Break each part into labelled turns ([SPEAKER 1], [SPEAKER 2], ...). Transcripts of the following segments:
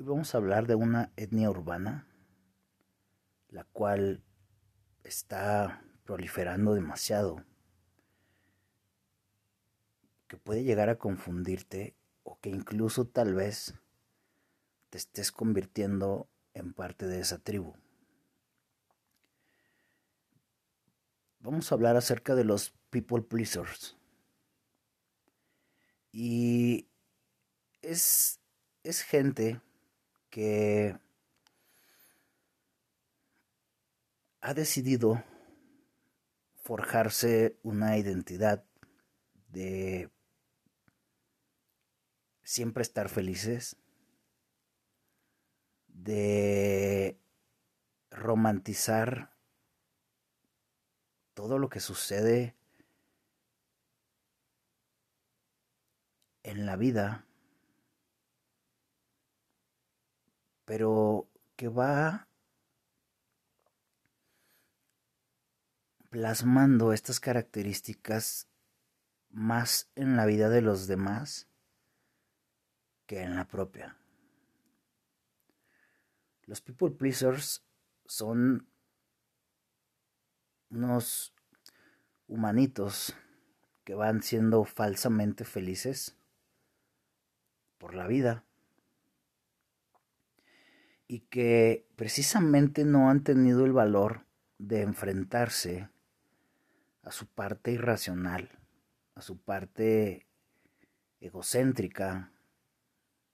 [SPEAKER 1] Hoy vamos a hablar de una etnia urbana, la cual está proliferando demasiado, que puede llegar a confundirte o que incluso tal vez te estés convirtiendo en parte de esa tribu. Vamos a hablar acerca de los people pleasers. Y es, es gente que ha decidido forjarse una identidad de siempre estar felices, de romantizar todo lo que sucede en la vida pero que va plasmando estas características más en la vida de los demás que en la propia. Los people pleasers son unos humanitos que van siendo falsamente felices por la vida y que precisamente no han tenido el valor de enfrentarse a su parte irracional, a su parte egocéntrica,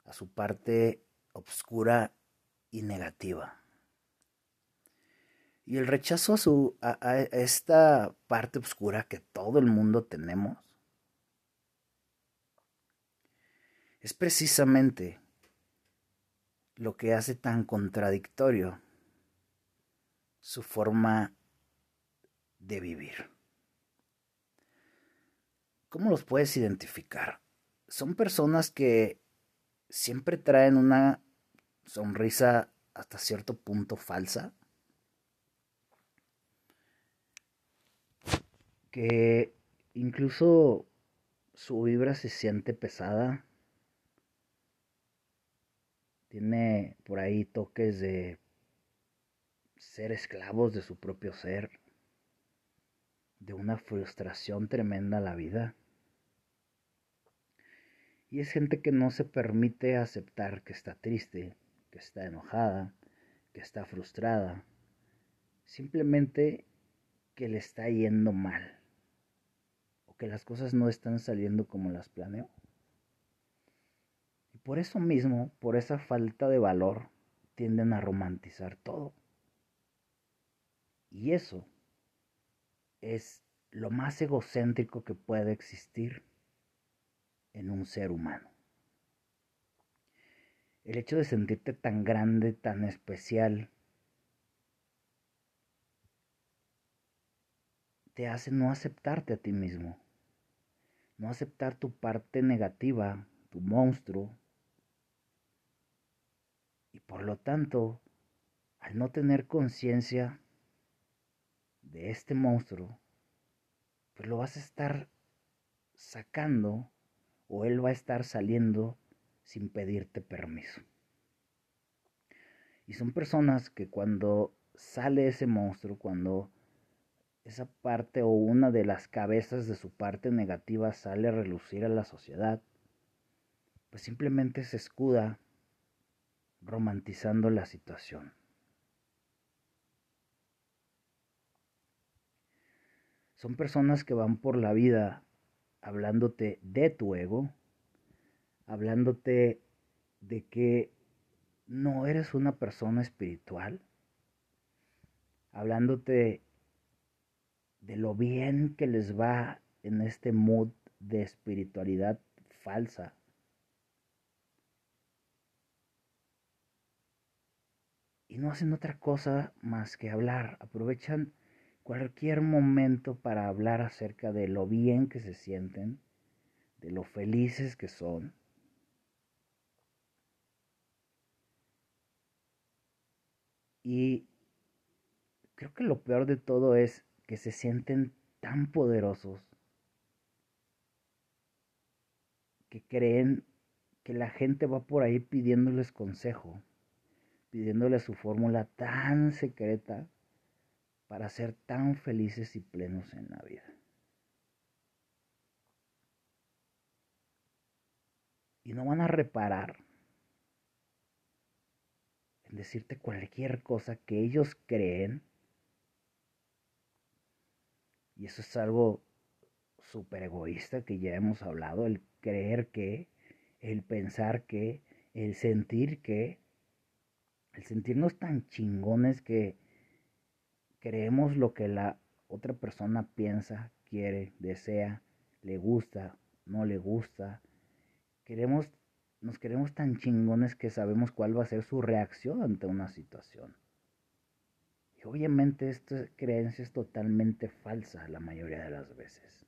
[SPEAKER 1] a su parte obscura y negativa. Y el rechazo a, su, a, esta parte oscura que todo el mundo tenemos es precisamente lo que hace tan contradictorio su forma de vivir. ¿Cómo los puedes identificar? Son personas que siempre traen una sonrisa hasta cierto punto falsa, que incluso su vibra se siente pesada, tiene por ahí toques de ser esclavos de su propio ser, de una frustración tremenda a la vida. Y es gente que no se permite aceptar que está triste, que está enojada, que está frustrada, simplemente que le está yendo mal o que las cosas no están saliendo como las planeó por eso mismo, por esa falta de valor, tienden a romantizar todo. Y eso es lo más egocéntrico que puede existir en un ser humano. El hecho de sentirte tan grande, tan especial, te hace no aceptarte a ti mismo, no aceptar tu parte negativa, tu monstruo, y por lo tanto, al no tener conciencia de este monstruo, pues lo vas a estar sacando o él va a estar saliendo sin pedirte permiso. Y son personas que cuando sale ese monstruo, cuando esa parte o una de las cabezas de su parte negativa sale a relucir a la sociedad, pues simplemente se escuda romantizando la situación. Son personas que van por la vida hablándote de tu ego, hablándote de que no eres una persona espiritual, hablándote de lo bien que les va en este mood de espiritualidad falsa y no hacen otra cosa más que hablar. Aprovechan cualquier momento para hablar acerca de lo bien que se sienten, de lo felices que son. Y creo que lo peor de todo es que se sienten tan poderosos que creen que la gente va por ahí pidiéndoles consejo, pidiéndoles su fórmula tan secreta para ser tan felices y plenos en la vida. Y no van a reparar en decirte cualquier cosa que ellos creen. Y eso es algo súper egoísta que ya hemos hablado, el creer que, el pensar que, el sentir que, el sentirnos tan chingones que creemos lo que la otra persona piensa, quiere, desea, le gusta, no le gusta, Queremos, nos queremos tan chingones que sabemos cuál va a ser su reacción ante una situación. Y obviamente esta creencia es totalmente falsa la mayoría de las veces.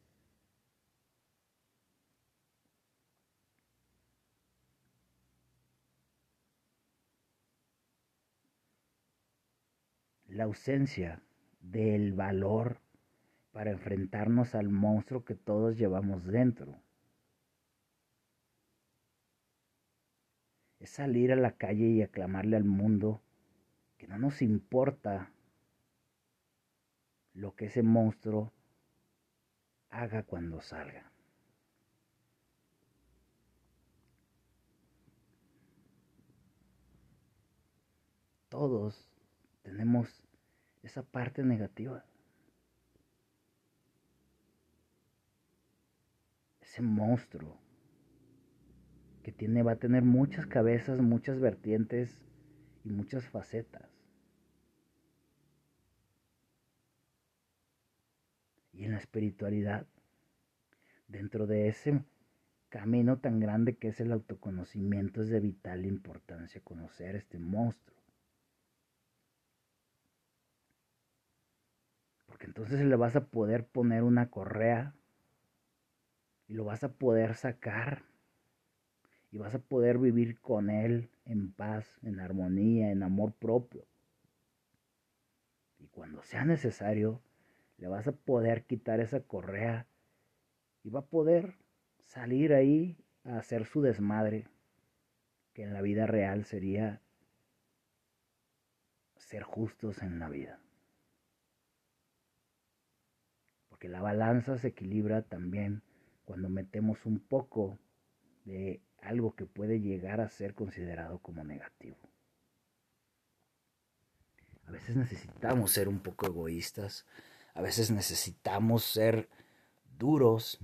[SPEAKER 1] La ausencia del valor para enfrentarnos al monstruo que todos llevamos dentro. es salir a la calle y aclamarle al mundo que no nos importa lo que ese monstruo haga cuando salga. Todos tenemos esa parte negativa. Ese monstruo que tiene, va a tener muchas cabezas, muchas vertientes y muchas facetas. Y en la espiritualidad, dentro de ese camino tan grande que es el autoconocimiento, es de vital importancia conocer este monstruo. Porque entonces le vas a poder poner una correa y lo vas a poder sacar y vas a poder vivir con Él en paz, en armonía, en amor propio. Y cuando sea necesario, le vas a poder quitar esa correa y va a poder salir ahí a hacer su desmadre, que en la vida real sería ser justos en la vida. Porque la balanza se equilibra también cuando metemos un poco de algo que puede llegar a ser considerado como negativo. A veces necesitamos ser un poco egoístas, a veces necesitamos ser duros,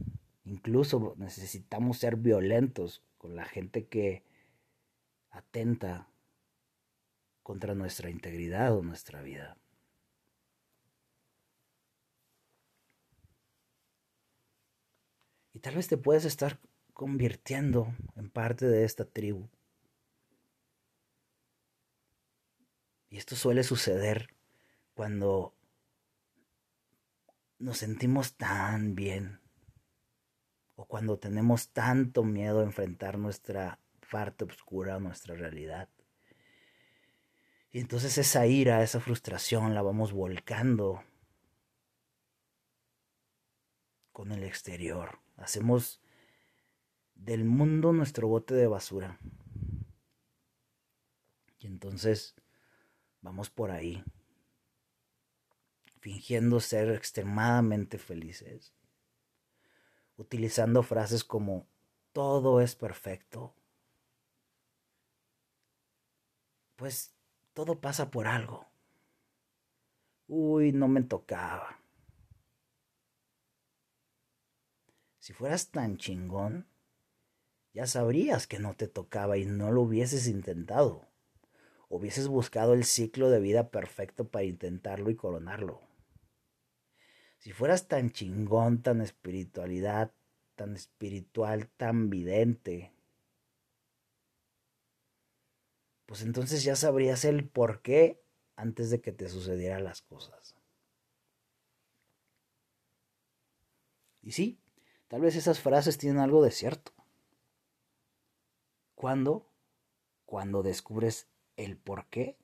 [SPEAKER 1] incluso necesitamos ser violentos con la gente que atenta contra nuestra integridad o nuestra vida. Tal vez te puedes estar convirtiendo en parte de esta tribu. Y esto suele suceder cuando nos sentimos tan bien o cuando tenemos tanto miedo a enfrentar nuestra parte oscura, nuestra realidad. Y entonces esa ira, esa frustración la vamos volcando con el exterior. Hacemos del mundo nuestro bote de basura. Y entonces vamos por ahí, fingiendo ser extremadamente felices, utilizando frases como todo es perfecto. Pues todo pasa por algo. Uy, no me tocaba. Si fueras tan chingón, ya sabrías que no te tocaba y no lo hubieses intentado. Hubieses buscado el ciclo de vida perfecto para intentarlo y coronarlo. Si fueras tan chingón, tan espiritualidad, tan espiritual, tan vidente, pues entonces ya sabrías el por qué antes de que te sucedieran las cosas. Y sí, tal vez esas frases tienen algo de cierto. ¿Cuándo? Cuando descubres el por qué.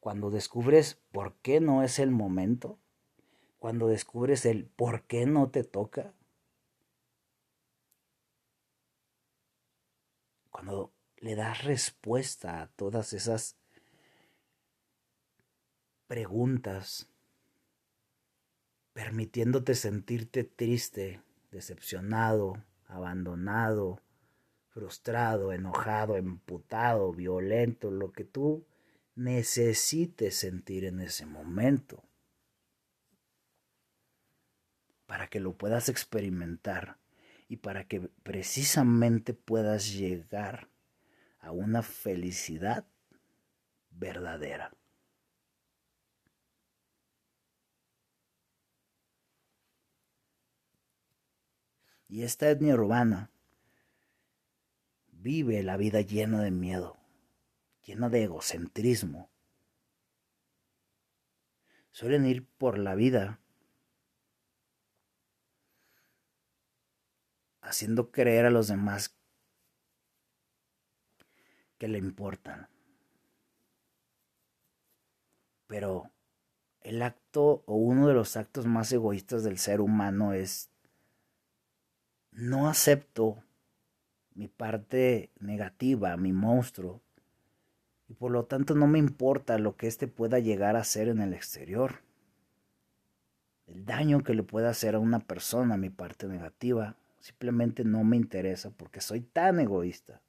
[SPEAKER 1] Cuando descubres por qué no es el momento. Cuando descubres el por qué no te toca. cuando le das respuesta a todas esas preguntas, permitiéndote sentirte triste, decepcionado, abandonado, frustrado, enojado, emputado, violento, lo que tú necesites sentir en ese momento, para que lo puedas experimentar y para que precisamente puedas llegar a una felicidad verdadera. Y esta etnia urbana vive la vida llena de miedo, llena de egocentrismo. Suelen ir por la vida haciendo creer a los demás que le importan. Pero el acto o uno de los actos más egoístas del ser humano es no acepto mi parte negativa, mi monstruo, y por lo tanto no me importa lo que éste pueda llegar a hacer en el exterior. El daño que le pueda hacer a una persona, mi parte negativa, simplemente no me interesa porque soy tan egoísta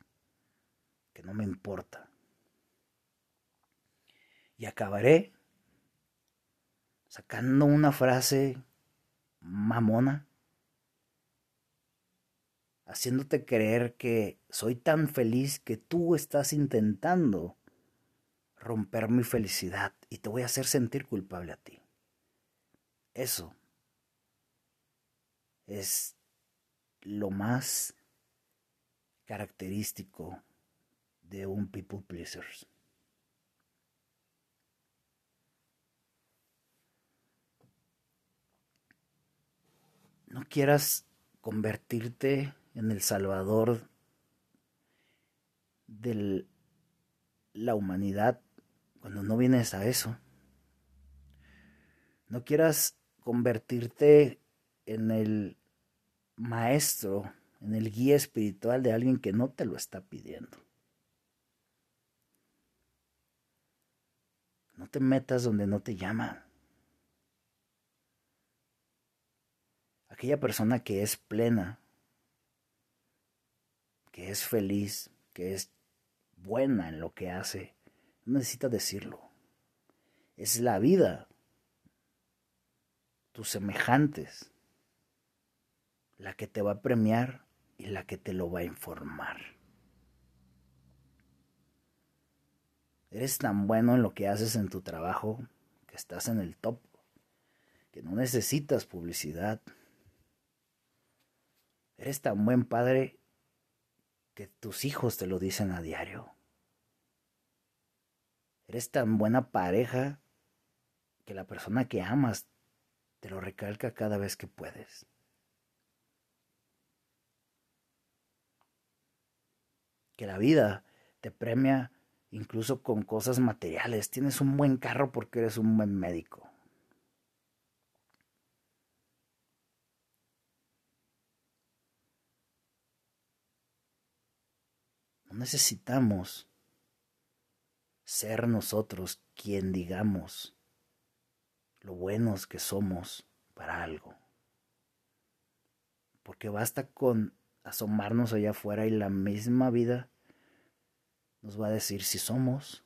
[SPEAKER 1] que no me importa. Y acabaré sacando una frase mamona haciéndote creer que soy tan feliz que tú estás intentando romper mi felicidad y te voy a hacer sentir culpable a ti. Eso es lo más característico de un people pleaser. No quieras convertirte en el Salvador de la humanidad cuando no vienes a eso. No quieras convertirte en el maestro, en el guía espiritual de alguien que no te lo está pidiendo. No te metas donde no te llama. Aquella persona que es plena, que es feliz, que es buena en lo que hace, no necesita decirlo. Es la vida, tus semejantes, la que te va a premiar y la que te lo va a informar. Eres tan bueno en lo que haces en tu trabajo que estás en el top, que no necesitas publicidad. Eres tan buen padre que tus hijos te lo dicen a diario. Eres tan buena pareja que la persona que amas te lo recalca cada vez que puedes. Que la vida te premia incluso con cosas materiales. Tienes un buen carro porque eres un buen médico. Necesitamos ser nosotros quien digamos lo buenos que somos para algo. Porque basta con asomarnos allá afuera y la misma vida nos va a decir si somos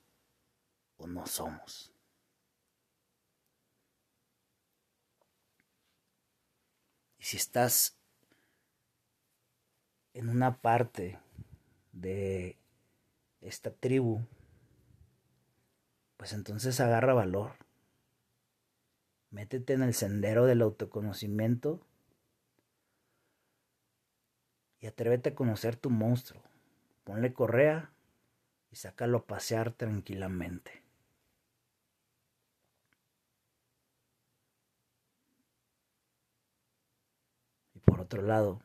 [SPEAKER 1] o no somos. Y si estás en una parte de esta tribu, pues entonces agarra valor. Métete en el sendero del autoconocimiento y atrévete a conocer tu monstruo. Ponle correa y sácalo a pasear tranquilamente. Y por otro lado,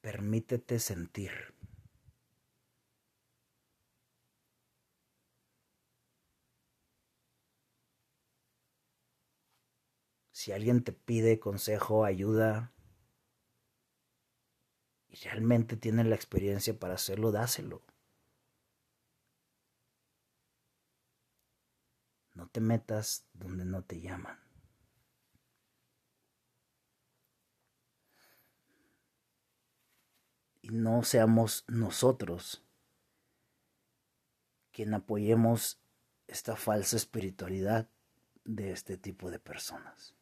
[SPEAKER 1] permítete sentir. Si alguien te pide consejo, ayuda, y realmente tienes la experiencia para hacerlo, dáselo. No te metas donde no te llaman. Y no seamos nosotros quien apoyemos esta falsa espiritualidad de este tipo de personas.